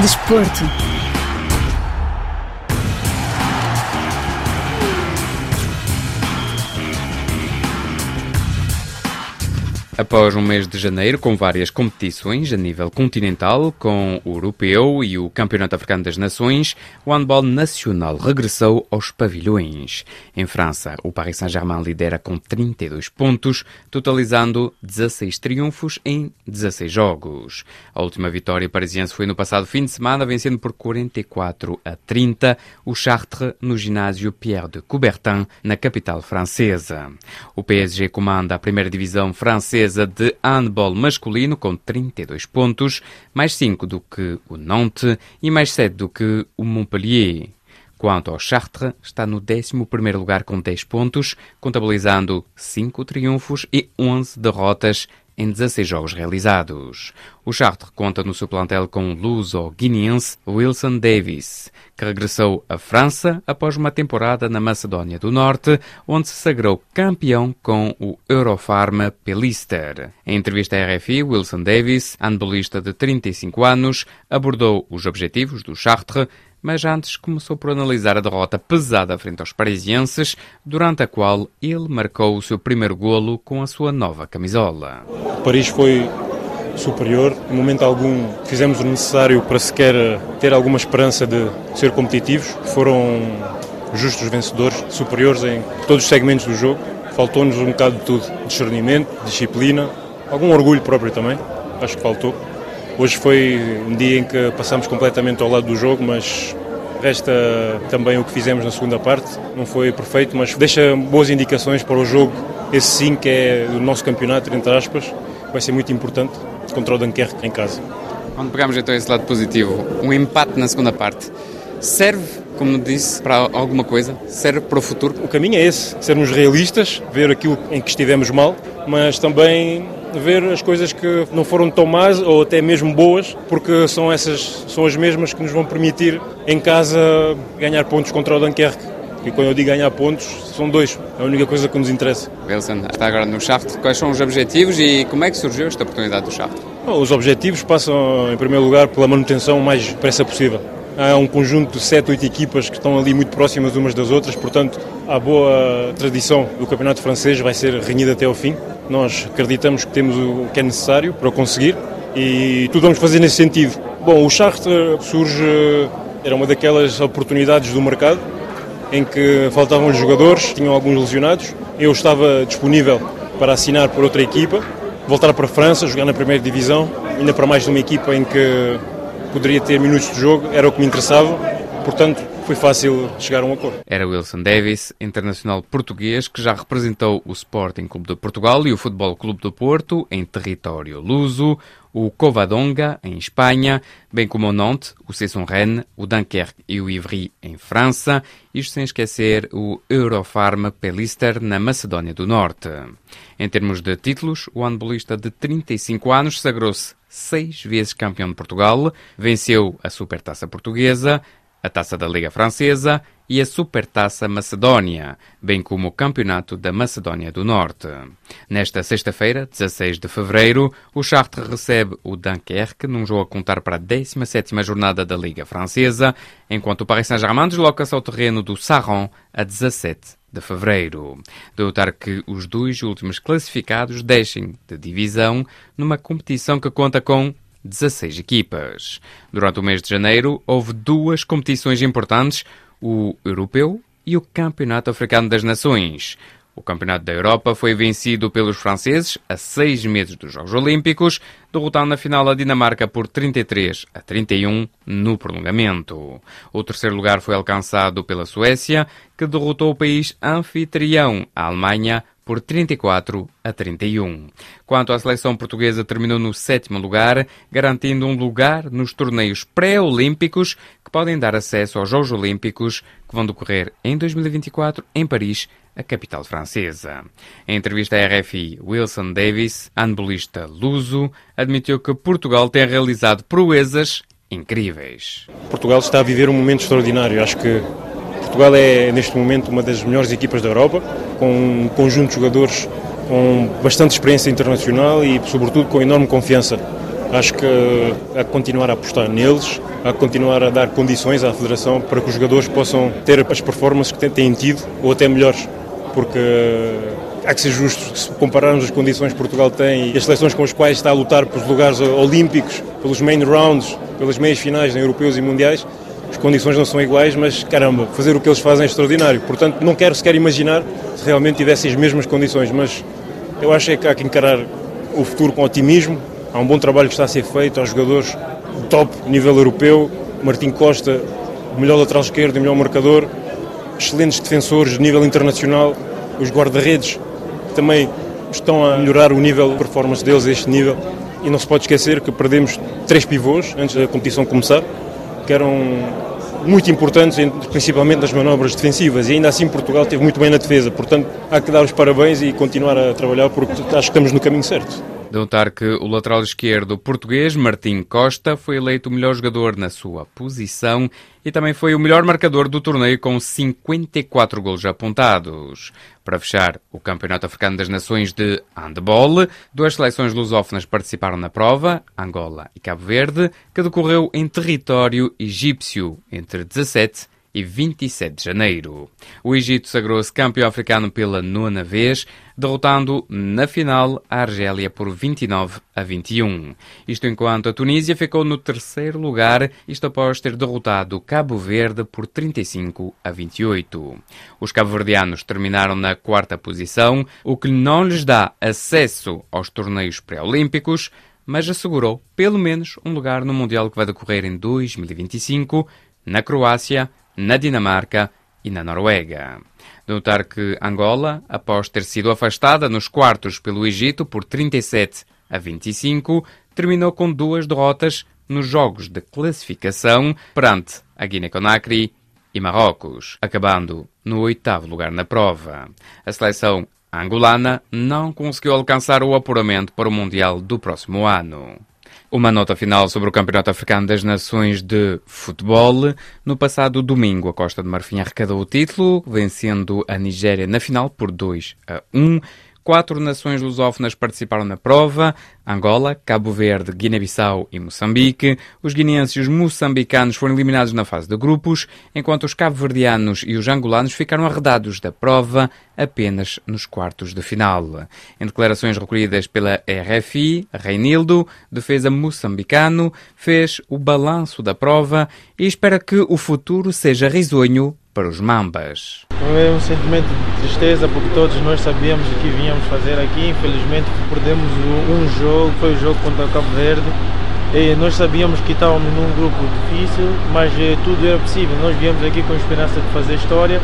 Desporto. Após um mês de janeiro com várias competições a nível continental, com o Europeu e o Campeonato Africano das Nações, o handball nacional regressou aos pavilhões. Em França, o Paris Saint-Germain lidera com 32 pontos, totalizando 16 triunfos em 16 jogos. A última vitória parisiense foi no passado fim de semana, vencendo por 44 a 30 o Chartres no ginásio Pierre de Coubertin, na capital francesa. O PSG comanda a primeira divisão francesa de handball masculino com 32 pontos, mais 5 do que o Nantes e mais 7 do que o Montpellier. Quanto ao Chartres, está no 11 lugar com 10 pontos, contabilizando 5 triunfos e 11 derrotas em 16 jogos realizados. O Chartres conta no seu plantel com o luso-guineense Wilson Davis, que regressou à França após uma temporada na Macedónia do Norte, onde se sagrou campeão com o Eurofarma Pelister. Em entrevista à RFI, Wilson Davis, handbolista de 35 anos, abordou os objetivos do Chartres mas antes começou por analisar a derrota pesada frente aos parisienses, durante a qual ele marcou o seu primeiro golo com a sua nova camisola. Paris foi superior, em momento algum fizemos o necessário para sequer ter alguma esperança de ser competitivos, foram justos vencedores, superiores em todos os segmentos do jogo. Faltou-nos um bocado de tudo, discernimento, disciplina, algum orgulho próprio também, acho que faltou. Hoje foi um dia em que passamos completamente ao lado do jogo, mas resta também o que fizemos na segunda parte. Não foi perfeito, mas deixa boas indicações para o jogo. Esse sim que é o nosso campeonato, entre aspas, vai ser muito importante contra o Dunkerque em casa. Quando pegamos então esse lado positivo, um empate na segunda parte, serve, como disse, para alguma coisa? Serve para o futuro? O caminho é esse, sermos realistas, ver aquilo em que estivemos mal, mas também ver as coisas que não foram tão más ou até mesmo boas, porque são essas são as mesmas que nos vão permitir em casa ganhar pontos contra o Dunkerque. E quando eu digo ganhar pontos, são dois. É a única coisa que nos interessa. Wilson, está agora no Shaft. Quais são os objetivos e como é que surgiu esta oportunidade do Shaft? Os objetivos passam, em primeiro lugar, pela manutenção mais depressa possível. Há um conjunto de 7, 8 equipas que estão ali muito próximas umas das outras, portanto, a boa tradição do campeonato francês vai ser renhida até ao fim. Nós acreditamos que temos o que é necessário para conseguir e tudo vamos fazer nesse sentido. Bom, o Charter surge, era uma daquelas oportunidades do mercado em que faltavam jogadores, tinham alguns lesionados. Eu estava disponível para assinar por outra equipa, voltar para a França, jogar na primeira divisão, ainda para mais de uma equipa em que poderia ter minutos de jogo, era o que me interessava. Portanto, foi fácil chegar a um acordo. Era Wilson Davis, internacional português, que já representou o Sporting Clube de Portugal e o Futebol Clube do Porto em território luso, o Covadonga em Espanha, bem como o Nantes, o Cesson Rennes, o Dunkerque e o Ivry em França, isto sem esquecer o Eurofarm Pelister na Macedónia do Norte. Em termos de títulos, o handbolista de 35 anos sagrou-se seis vezes campeão de Portugal, venceu a Supertaça Portuguesa, a Taça da Liga Francesa e a Supertaça Macedónia, bem como o Campeonato da Macedónia do Norte. Nesta sexta-feira, 16 de fevereiro, o Chartres recebe o Dunkerque num jogo a contar para a 17ª jornada da Liga Francesa, enquanto o Paris Saint-Germain desloca-se ao terreno do Saron a 17 de fevereiro. De notar que os dois últimos classificados deixem de divisão numa competição que conta com 16 equipas. Durante o mês de janeiro, houve duas competições importantes, o Europeu e o Campeonato Africano das Nações. O Campeonato da Europa foi vencido pelos franceses a seis meses dos Jogos Olímpicos, derrotando na final a Dinamarca por 33 a 31 no prolongamento. O terceiro lugar foi alcançado pela Suécia, que derrotou o país anfitrião, a Alemanha, por 34 a 31. Quanto à seleção portuguesa, terminou no sétimo lugar, garantindo um lugar nos torneios pré-olímpicos que podem dar acesso aos Jogos Olímpicos que vão decorrer em 2024 em Paris, a capital francesa. Em entrevista à RFI, Wilson Davis, handbolista luso, admitiu que Portugal tem realizado proezas incríveis. Portugal está a viver um momento extraordinário. Acho que Portugal é, neste momento, uma das melhores equipas da Europa, com um conjunto de jogadores com bastante experiência internacional e, sobretudo, com enorme confiança. Acho que há que continuar a apostar neles, há que continuar a dar condições à Federação para que os jogadores possam ter as performances que têm tido ou até melhores, porque há que ser justo, se compararmos as condições que Portugal tem e as seleções com as quais está a lutar pelos lugares olímpicos, pelos main rounds, pelas meias finais em europeus e mundiais, as condições não são iguais, mas caramba, fazer o que eles fazem é extraordinário. Portanto, não quero sequer imaginar se realmente tivessem as mesmas condições, mas eu acho que há que encarar o futuro com otimismo. Há um bom trabalho que está a ser feito, há jogadores top, nível europeu. Martim Costa, o melhor lateral esquerdo e o melhor marcador. Excelentes defensores de nível internacional. Os guarda-redes também estão a melhorar o nível de performance deles a este nível. E não se pode esquecer que perdemos três pivôs antes da competição começar que eram muito importantes, principalmente nas manobras defensivas, e ainda assim Portugal esteve muito bem na defesa. Portanto, há que dar os parabéns e continuar a trabalhar, porque acho que estamos no caminho certo. Notar que o lateral esquerdo português, Martim Costa, foi eleito o melhor jogador na sua posição e também foi o melhor marcador do torneio com 54 golos apontados. Para fechar o Campeonato Africano das Nações de Handball, duas seleções lusófonas participaram na prova, Angola e Cabo Verde, que decorreu em território egípcio entre 17 e 27 de janeiro. O Egito sagrou-se campeão africano pela nona vez, derrotando na final a Argélia por 29 a 21. Isto enquanto a Tunísia ficou no terceiro lugar, isto após ter derrotado Cabo Verde por 35 a 28. Os cabo-verdianos terminaram na quarta posição, o que não lhes dá acesso aos torneios pré-olímpicos, mas assegurou pelo menos um lugar no Mundial que vai decorrer em 2025 na Croácia, na Dinamarca e na Noruega. Notar que Angola, após ter sido afastada nos quartos pelo Egito por 37 a 25, terminou com duas derrotas nos jogos de classificação perante a Guiné-Conakry e Marrocos, acabando no oitavo lugar na prova. A seleção angolana não conseguiu alcançar o apuramento para o Mundial do próximo ano. Uma nota final sobre o Campeonato Africano das Nações de Futebol. No passado domingo, a Costa de Marfim arrecadou o título, vencendo a Nigéria na final por 2 a 1. Quatro nações lusófonas participaram na prova: Angola, Cabo Verde, Guiné-Bissau e Moçambique. Os guineenses e os moçambicanos foram eliminados na fase de grupos, enquanto os cabo-verdianos e os angolanos ficaram arredados da prova apenas nos quartos de final. Em declarações recolhidas pela RFI, Reinildo, defesa moçambicano, fez o balanço da prova e espera que o futuro seja risonho para os Mambas. É um sentimento de tristeza porque todos nós sabíamos o que vínhamos fazer aqui. Infelizmente perdemos um jogo, foi o jogo contra o Cabo Verde. E nós sabíamos que estávamos num grupo difícil, mas eh, tudo era possível. Nós viemos aqui com a esperança de fazer história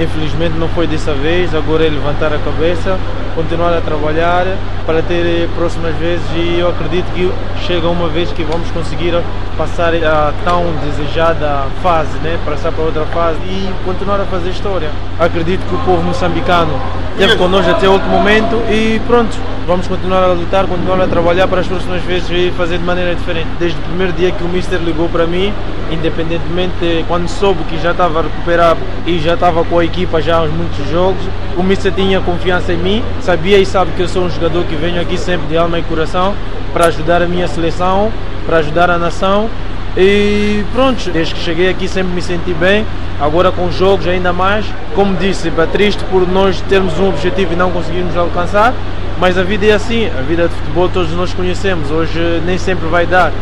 Infelizmente não foi dessa vez, agora é levantar a cabeça, continuar a trabalhar para ter próximas vezes e eu acredito que chega uma vez que vamos conseguir passar a tão desejada fase, né? passar para outra fase e continuar a fazer história. Acredito que o povo moçambicano esteve connosco até o último momento e pronto, vamos continuar a lutar, continuar a trabalhar para as próximas vezes e fazer de maneira diferente. Desde o primeiro dia que o Mister ligou para mim, independentemente quando soube que já estava a recuperar e já estava com a equipa já há muitos jogos. O Mister tinha confiança em mim, sabia e sabe que eu sou um jogador que venho aqui sempre de alma e coração para ajudar a minha seleção, para ajudar a nação. E pronto, desde que cheguei aqui sempre me senti bem, agora com jogos ainda mais. Como disse, é triste por nós termos um objetivo e não conseguirmos alcançar, mas a vida é assim, a vida de futebol todos nós conhecemos, hoje nem sempre vai dar.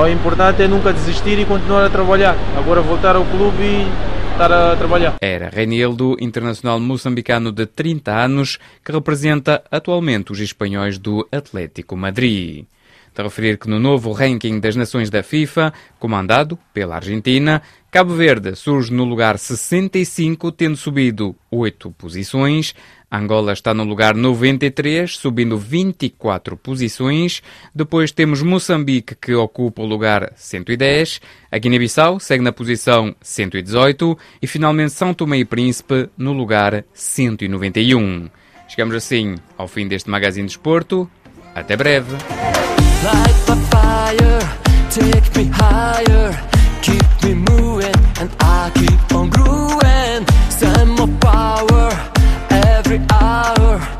O importante é nunca desistir e continuar a trabalhar. Agora voltar ao clube e estar a trabalhar. Era Renildo, internacional moçambicano de 30 anos, que representa atualmente os espanhóis do Atlético Madrid. De referir que no novo ranking das nações da FIFA, comandado pela Argentina, Cabo Verde surge no lugar 65, tendo subido 8 posições. Angola está no lugar 93, subindo 24 posições. Depois temos Moçambique, que ocupa o lugar 110. A Guiné-Bissau segue na posição 118. E finalmente São Tomé e Príncipe no lugar 191. Chegamos assim ao fim deste Magazine de Esporto. Até breve. Light my fire, take me higher. Keep me moving and I keep on growing. Send more power every hour.